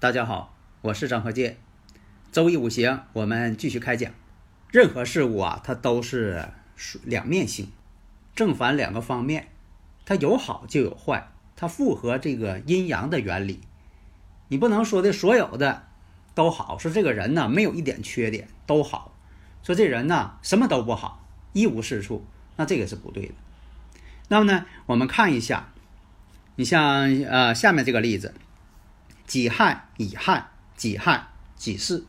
大家好，我是张和介。周易五行，我们继续开讲。任何事物啊，它都是两面性，正反两个方面，它有好就有坏，它符合这个阴阳的原理。你不能说的所有的都好，说这个人呢没有一点缺点都好，说这人呢什么都不好，一无是处，那这个是不对的。那么呢，我们看一下，你像呃下面这个例子。己亥、乙亥、己亥、己巳，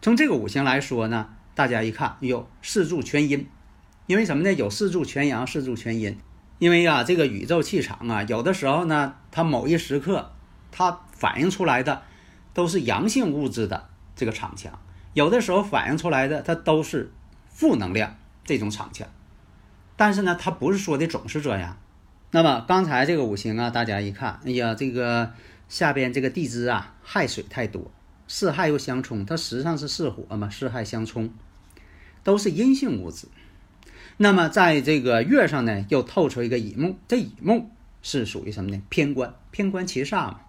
从这个五行来说呢，大家一看，有，四柱全阴，因为什么呢？有四柱全阳，四柱全阴。因为啊，这个宇宙气场啊，有的时候呢，它某一时刻，它反映出来的都是阳性物质的这个场强，有的时候反映出来的它都是负能量这种场强。但是呢，它不是说的总是这样。那么刚才这个五行啊，大家一看，哎呀，这个。下边这个地支啊，亥水太多，四亥又相冲，它实际上是四火嘛，四亥相冲，都是阴性物质。那么在这个月上呢，又透出一个乙木，这乙木是属于什么呢？偏官，偏官七煞嘛。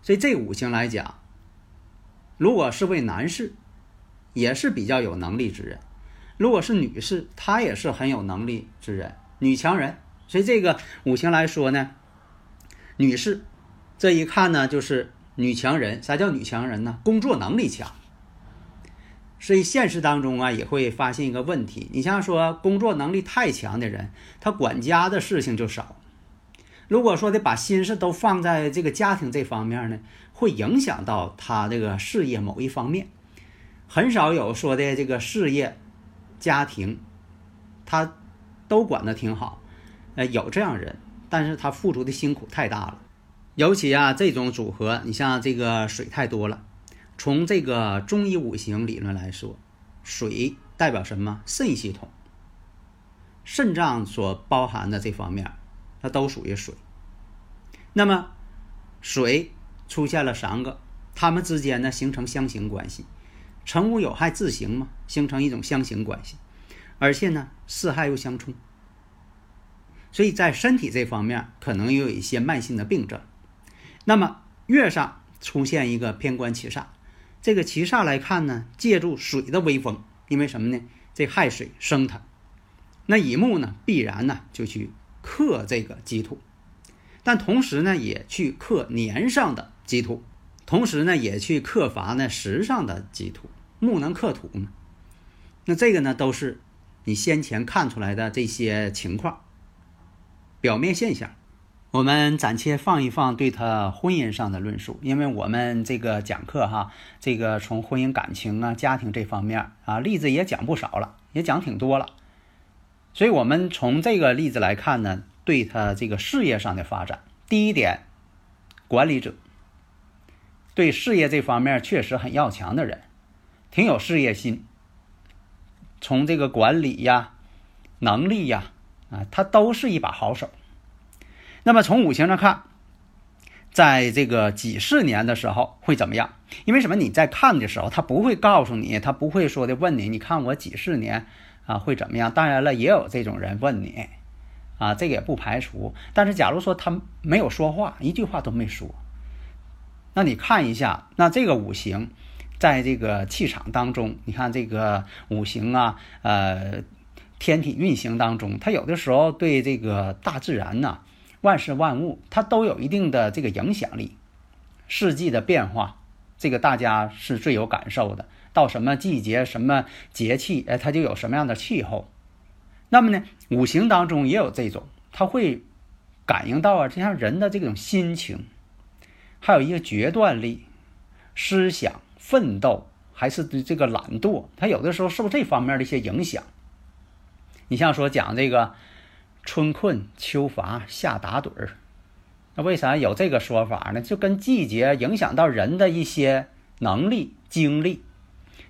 所以这五行来讲，如果是位男士，也是比较有能力之人；如果是女士，她也是很有能力之人，女强人。所以这个五行来说呢，女士。这一看呢，就是女强人。啥叫女强人呢？工作能力强。所以现实当中啊，也会发现一个问题。你像说工作能力太强的人，他管家的事情就少。如果说的把心思都放在这个家庭这方面呢，会影响到他这个事业某一方面。很少有说的这个事业、家庭，他都管得挺好。呃，有这样人，但是他付出的辛苦太大了。尤其啊，这种组合，你像这个水太多了。从这个中医五行理论来说，水代表什么？肾系统，肾脏所包含的这方面，它都属于水。那么，水出现了三个，它们之间呢形成相刑关系，成无有害自刑嘛，形成一种相刑关系，而且呢四害又相冲，所以在身体这方面可能有一些慢性的病症。那么月上出现一个偏官七煞，这个七煞来看呢，借助水的威风，因为什么呢？这亥水生它，那乙木呢必然呢就去克这个己土，但同时呢也去克年上的己土，同时呢也去克伐呢时上的己土，木能克土嘛？那这个呢都是你先前看出来的这些情况，表面现象。我们暂且放一放对他婚姻上的论述，因为我们这个讲课哈，这个从婚姻感情啊、家庭这方面啊，例子也讲不少了，也讲挺多了。所以，我们从这个例子来看呢，对他这个事业上的发展，第一点，管理者对事业这方面确实很要强的人，挺有事业心。从这个管理呀、能力呀啊，他都是一把好手。那么从五行上看，在这个几十年的时候会怎么样？因为什么？你在看的时候，他不会告诉你，他不会说的问你，你看我几十年啊会怎么样？当然了，也有这种人问你，啊，这个也不排除。但是假如说他没有说话，一句话都没说，那你看一下，那这个五行在这个气场当中，你看这个五行啊，呃，天体运行当中，它有的时候对这个大自然呢。万事万物，它都有一定的这个影响力。四季的变化，这个大家是最有感受的。到什么季节、什么节气，哎，它就有什么样的气候。那么呢，五行当中也有这种，它会感应到啊，就像人的这种心情，还有一个决断力、思想、奋斗，还。还是这个懒惰，它有的时候受这方面的一些影响。你像说讲这个春困秋乏夏打盹儿，那为啥有这个说法呢？就跟季节影响到人的一些能力、精力。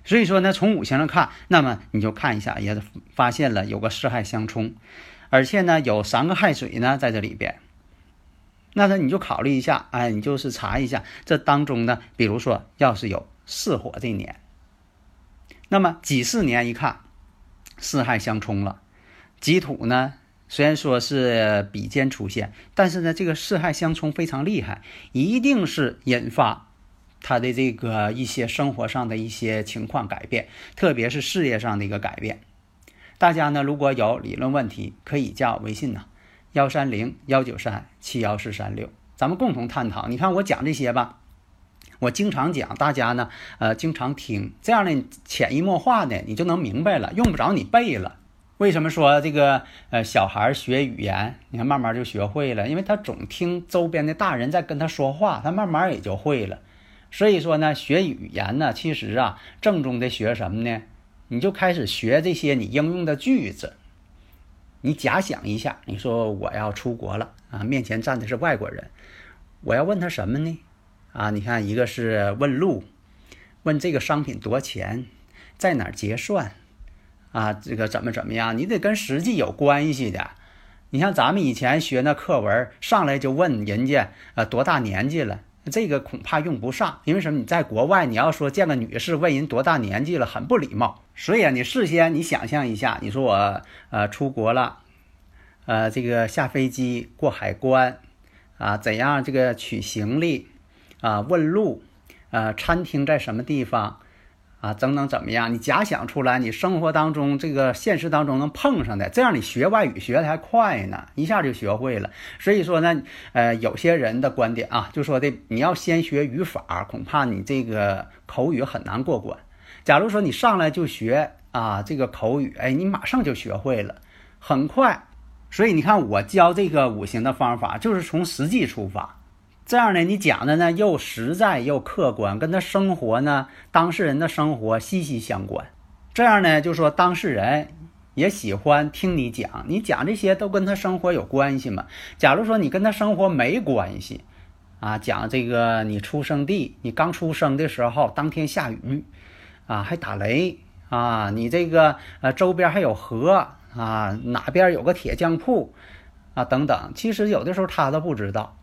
所以说呢，从五行上看，那么你就看一下，也发现了有个四害相冲，而且呢有三个亥水呢在这里边。那呢你就考虑一下，哎，你就是查一下这当中呢，比如说要是有巳火这年，那么己巳年一看，四害相冲了，己土呢虽然说是比肩出现，但是呢这个四害相冲非常厉害，一定是引发。他的这个一些生活上的一些情况改变，特别是事业上的一个改变。大家呢如果有理论问题，可以加我微信呢，幺三零幺九三七幺四三六，咱们共同探讨。你看我讲这些吧，我经常讲，大家呢呃经常听，这样呢潜移默化的你就能明白了，用不着你背了。为什么说这个呃小孩学语言，你看慢慢就学会了，因为他总听周边的大人在跟他说话，他慢慢也就会了。所以说呢，学语言呢，其实啊，正宗的学什么呢？你就开始学这些你应用的句子。你假想一下，你说我要出国了啊，面前站的是外国人，我要问他什么呢？啊，你看，一个是问路，问这个商品多钱，在哪结算，啊，这个怎么怎么样？你得跟实际有关系的。你像咱们以前学那课文，上来就问人家啊多大年纪了。这个恐怕用不上，因为什么？你在国外，你要说见个女士问人多大年纪了，很不礼貌。所以啊，你事先你想象一下，你说我呃出国了，呃这个下飞机过海关，啊怎样这个取行李，啊问路，呃餐厅在什么地方？啊，等等怎么样？你假想出来，你生活当中这个现实当中能碰上的，这样你学外语学的还快呢，一下就学会了。所以说呢，呃，有些人的观点啊，就说的你要先学语法，恐怕你这个口语很难过关。假如说你上来就学啊这个口语，哎，你马上就学会了，很快。所以你看我教这个五行的方法，就是从实际出发。这样呢，你讲的呢又实在又客观，跟他生活呢当事人的生活息息相关。这样呢，就说当事人也喜欢听你讲，你讲这些都跟他生活有关系嘛。假如说你跟他生活没关系，啊，讲这个你出生地，你刚出生的时候当天下雨，啊，还打雷，啊，你这个呃周边还有河，啊，哪边有个铁匠铺，啊，等等，其实有的时候他都不知道。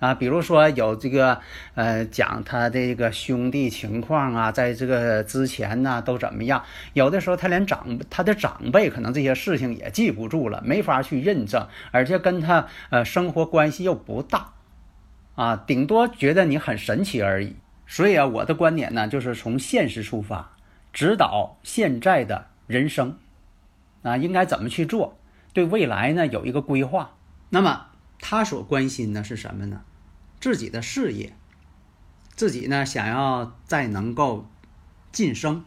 啊，比如说有这个，呃，讲他的这个兄弟情况啊，在这个之前呢都怎么样？有的时候他连长他的长辈可能这些事情也记不住了，没法去认证，而且跟他呃生活关系又不大，啊，顶多觉得你很神奇而已。所以啊，我的观点呢，就是从现实出发，指导现在的人生，啊，应该怎么去做，对未来呢有一个规划。那么。他所关心的是什么呢？自己的事业，自己呢想要再能够晋升，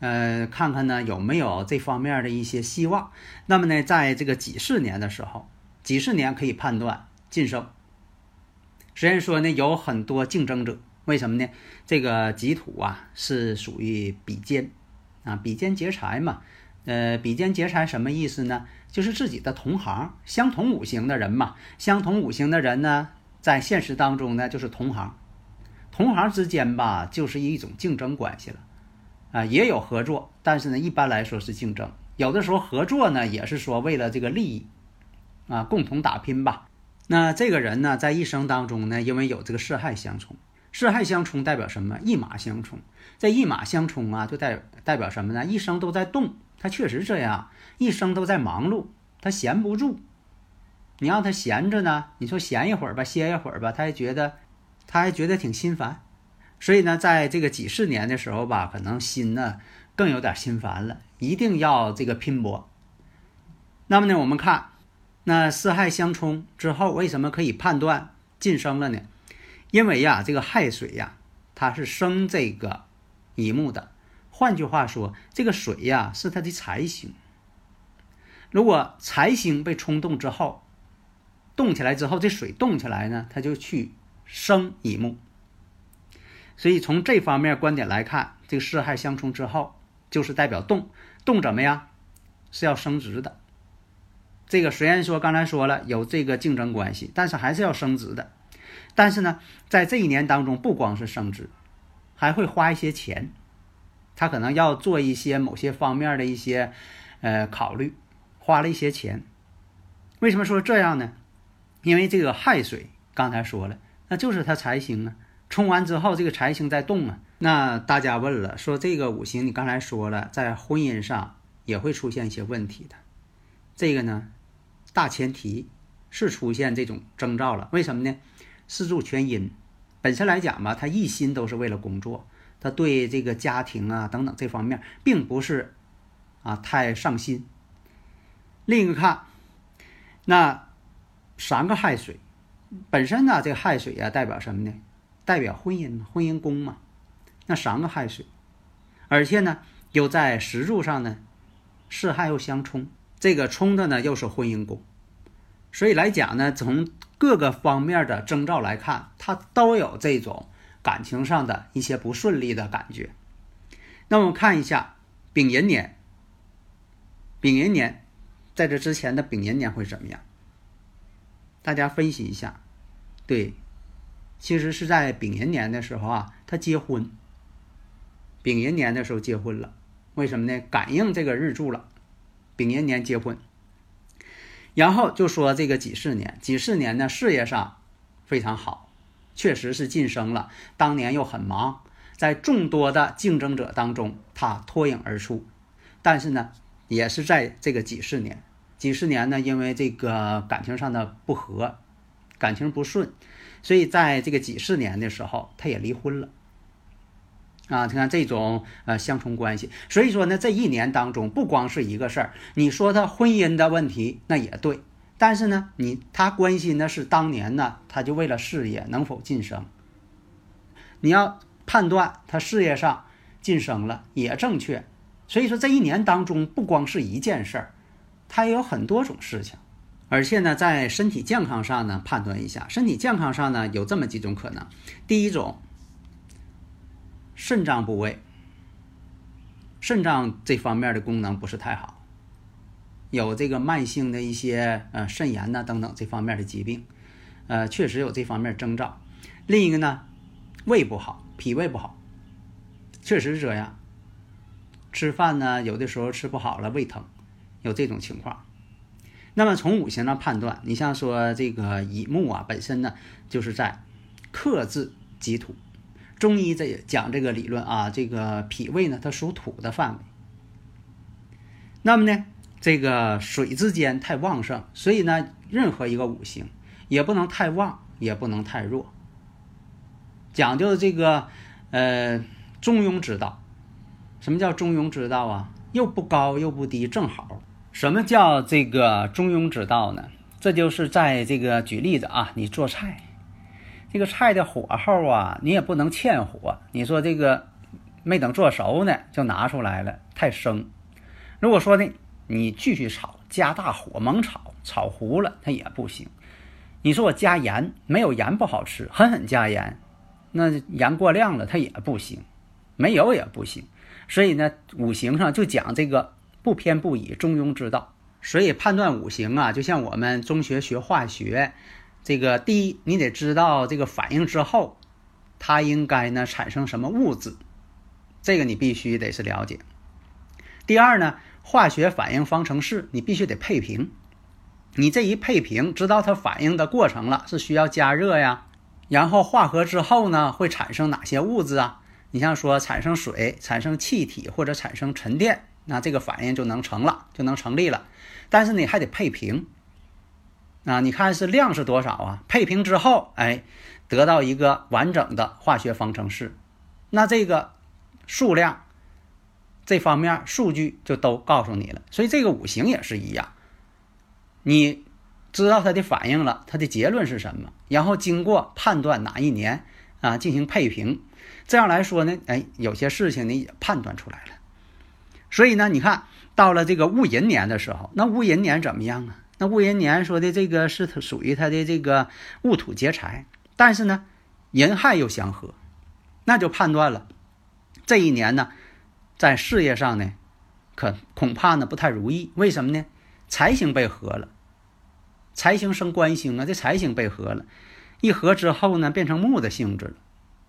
呃，看看呢有没有这方面的一些希望。那么呢，在这个几十年的时候，几十年可以判断晋升。虽然说呢有很多竞争者，为什么呢？这个己土啊是属于比肩啊，比肩劫财嘛。呃，比肩劫财什么意思呢？就是自己的同行，相同五行的人嘛。相同五行的人呢，在现实当中呢，就是同行。同行之间吧，就是一种竞争关系了。啊，也有合作，但是呢，一般来说是竞争。有的时候合作呢，也是说为了这个利益，啊，共同打拼吧。那这个人呢，在一生当中呢，因为有这个四害相冲，四害相冲代表什么？一马相冲。这一马相冲啊，就代代表什么呢？一生都在动。他确实这样，一生都在忙碌，他闲不住。你让他闲着呢，你说闲一会儿吧，歇一会儿吧，他还觉得，他还觉得挺心烦。所以呢，在这个几十年的时候吧，可能心呢更有点心烦了，一定要这个拼搏。那么呢，我们看那四害相冲之后，为什么可以判断晋升了呢？因为呀，这个亥水呀，它是生这个乙木的。换句话说，这个水呀是它的财星。如果财星被冲动之后，动起来之后，这水动起来呢，它就去生乙木。所以从这方面观点来看，这个四害相冲之后，就是代表动，动怎么样？是要升值的。这个虽然说刚才说了有这个竞争关系，但是还是要升值的。但是呢，在这一年当中，不光是升值，还会花一些钱。他可能要做一些某些方面的一些呃考虑，花了一些钱。为什么说这样呢？因为这个亥水刚才说了，那就是他财星啊。冲完之后，这个财星在动啊。那大家问了，说这个五行你刚才说了，在婚姻上也会出现一些问题的。这个呢，大前提是出现这种征兆了。为什么呢？四柱全阴，本身来讲吧，他一心都是为了工作，他对这个家庭啊等等这方面，并不是啊太上心。另一个看，那三个亥水，本身呢，这个亥水啊代表什么呢？代表婚姻，婚姻宫嘛。那三个亥水，而且呢又在石柱上呢，四亥又相冲，这个冲的呢又是婚姻宫，所以来讲呢，从各个方面的征兆来看，他都有这种感情上的一些不顺利的感觉。那我们看一下丙寅年，丙寅年在这之前的丙寅年会怎么样？大家分析一下。对，其实是在丙寅年的时候啊，他结婚。丙寅年的时候结婚了，为什么呢？感应这个日柱了，丙寅年结婚。然后就说这个己巳年，己巳年呢事业上非常好，确实是晋升了。当年又很忙，在众多的竞争者当中，他脱颖而出。但是呢，也是在这个几十年，几十年呢，因为这个感情上的不和，感情不顺，所以在这个几十年的时候，他也离婚了。啊，你看这种呃相冲关系，所以说呢，这一年当中不光是一个事儿。你说他婚姻的问题，那也对，但是呢，你他关心的是当年呢，他就为了事业能否晋升。你要判断他事业上晋升了也正确，所以说这一年当中不光是一件事儿，他也有很多种事情，而且呢，在身体健康上呢判断一下，身体健康上呢有这么几种可能，第一种。肾脏部位，肾脏这方面的功能不是太好，有这个慢性的一些呃肾炎呐等等这方面的疾病，呃，确实有这方面征兆。另一个呢，胃不好，脾胃不好，确实是这样。吃饭呢，有的时候吃不好了，胃疼，有这种情况。那么从五行上判断，你像说这个乙木啊，本身呢就是在克制己土。中医这讲这个理论啊，这个脾胃呢，它属土的范围。那么呢，这个水之间太旺盛，所以呢，任何一个五行也不能太旺，也不能太弱，讲究这个呃中庸之道。什么叫中庸之道啊？又不高又不低，正好。什么叫这个中庸之道呢？这就是在这个举例子啊，你做菜。这个菜的火候啊，你也不能欠火。你说这个没等做熟呢，就拿出来了，太生。如果说呢，你继续炒，加大火猛炒，炒糊了它也不行。你说我加盐，没有盐不好吃，狠狠加盐，那盐过量了它也不行，没有也不行。所以呢，五行上就讲这个不偏不倚，中庸之道。所以判断五行啊，就像我们中学学化学。这个第一，你得知道这个反应之后，它应该呢产生什么物质，这个你必须得是了解。第二呢，化学反应方程式你必须得配平，你这一配平，知道它反应的过程了，是需要加热呀，然后化合之后呢会产生哪些物质啊？你像说产生水、产生气体或者产生沉淀，那这个反应就能成了，就能成立了。但是你还得配平。啊，你看是量是多少啊？配平之后，哎，得到一个完整的化学方程式，那这个数量这方面数据就都告诉你了。所以这个五行也是一样，你知道它的反应了，它的结论是什么？然后经过判断哪一年啊进行配平，这样来说呢，哎，有些事情你也判断出来了。所以呢，你看到了这个戊寅年的时候，那戊寅年怎么样啊？那戊寅年说的这个是属于他的这个戊土劫财，但是呢，寅亥又相合，那就判断了这一年呢，在事业上呢，可恐怕呢不太如意。为什么呢？财星被合了，财星生官星啊，这财星被合了，一合之后呢，变成木的性质了，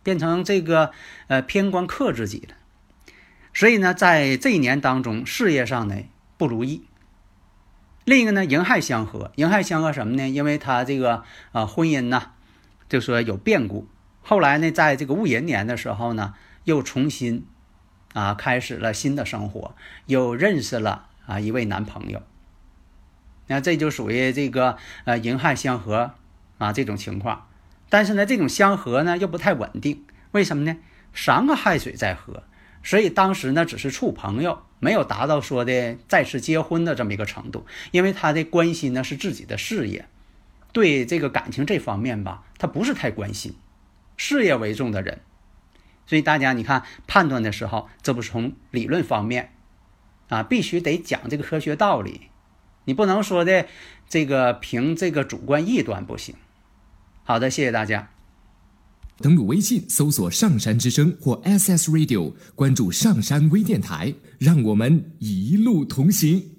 变成这个呃偏官克自己了。所以呢，在这一年当中，事业上呢不如意。另一个呢，寅亥相合，寅亥相合什么呢？因为他这个啊婚姻呢，就说有变故。后来呢，在这个戊寅年的时候呢，又重新啊开始了新的生活，又认识了啊一位男朋友。那这就属于这个呃寅亥相合啊这种情况。但是呢，这种相合呢又不太稳定，为什么呢？三个亥水在合，所以当时呢只是处朋友。没有达到说的再次结婚的这么一个程度，因为他的关心呢是自己的事业，对这个感情这方面吧，他不是太关心，事业为重的人，所以大家你看判断的时候，这不是从理论方面啊，必须得讲这个科学道理，你不能说的这个凭这个主观臆断不行。好的，谢谢大家。登录微信搜索“上山之声”或 “SS Radio”，关注“上山微电台”，让我们一路同行。